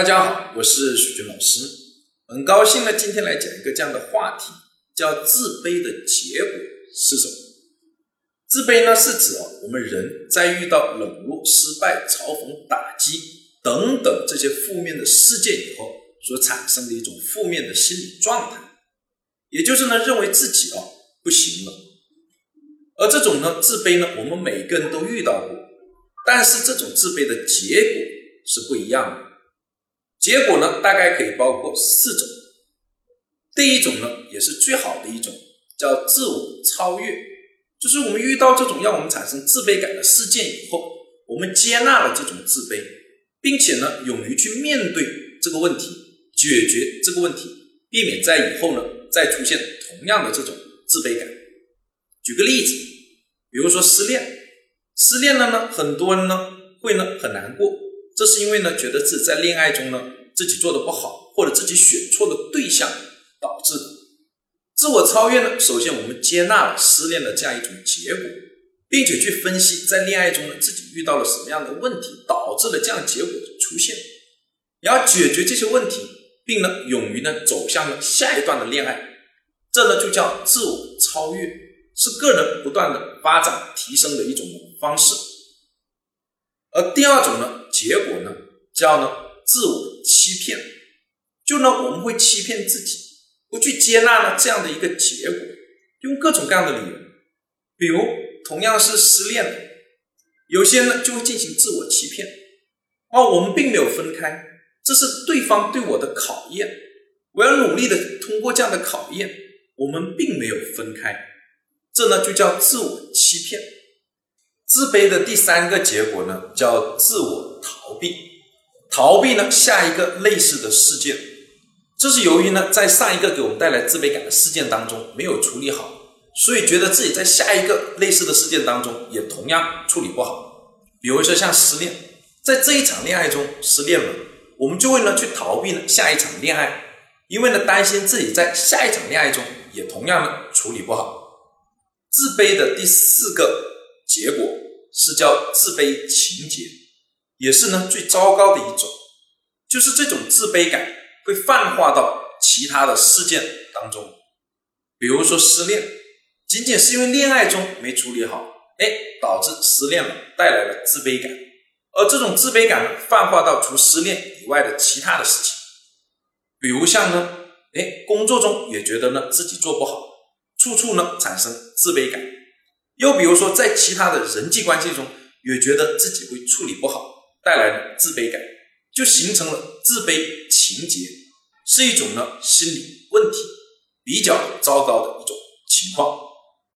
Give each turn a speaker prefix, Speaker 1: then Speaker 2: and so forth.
Speaker 1: 大家好，我是许军老师，很高兴呢，今天来讲一个这样的话题，叫自卑的结果是什么？自卑呢，是指，我们人在遇到冷落、失败、嘲讽、打击等等这些负面的事件以后，所产生的一种负面的心理状态，也就是呢，认为自己啊不行了。而这种呢，自卑呢，我们每个人都遇到过，但是这种自卑的结果是不一样的。结果呢，大概可以包括四种。第一种呢，也是最好的一种，叫自我超越，就是我们遇到这种让我们产生自卑感的事件以后，我们接纳了这种自卑，并且呢，勇于去面对这个问题，解决这个问题，避免在以后呢再出现同样的这种自卑感。举个例子，比如说失恋，失恋了呢，很多人呢会呢很难过。这是因为呢，觉得自己在恋爱中呢，自己做的不好，或者自己选错了对象导致的。自我超越呢，首先我们接纳了失恋的这样一种结果，并且去分析在恋爱中呢，自己遇到了什么样的问题，导致了这样结果的出现，然后解决这些问题，并呢，勇于呢走向了下一段的恋爱，这呢就叫自我超越，是个人不断的发展提升的一种方式。而第二种呢，结果呢，叫呢自我欺骗，就呢我们会欺骗自己，不去接纳呢这样的一个结果，用各种各样的理由，比如同样是失恋，有些呢就会进行自我欺骗，哦，我们并没有分开，这是对方对我的考验，我要努力的通过这样的考验，我们并没有分开，这呢就叫自我欺骗。自卑的第三个结果呢，叫自我逃避。逃避呢，下一个类似的事件，这是由于呢，在上一个给我们带来自卑感的事件当中没有处理好，所以觉得自己在下一个类似的事件当中也同样处理不好。比如说像失恋，在这一场恋爱中失恋了，我们就会呢去逃避呢下一场恋爱，因为呢担心自己在下一场恋爱中也同样呢处理不好。自卑的第四个结果。是叫自卑情节，也是呢最糟糕的一种，就是这种自卑感会泛化到其他的事件当中，比如说失恋，仅仅是因为恋爱中没处理好，哎，导致失恋了，带来了自卑感，而这种自卑感呢泛化到除失恋以外的其他的事情，比如像呢，哎，工作中也觉得呢自己做不好，处处呢产生自卑感。又比如说，在其他的人际关系中，也觉得自己会处理不好，带来的自卑感，就形成了自卑情结，是一种呢心理问题，比较糟糕的一种情况。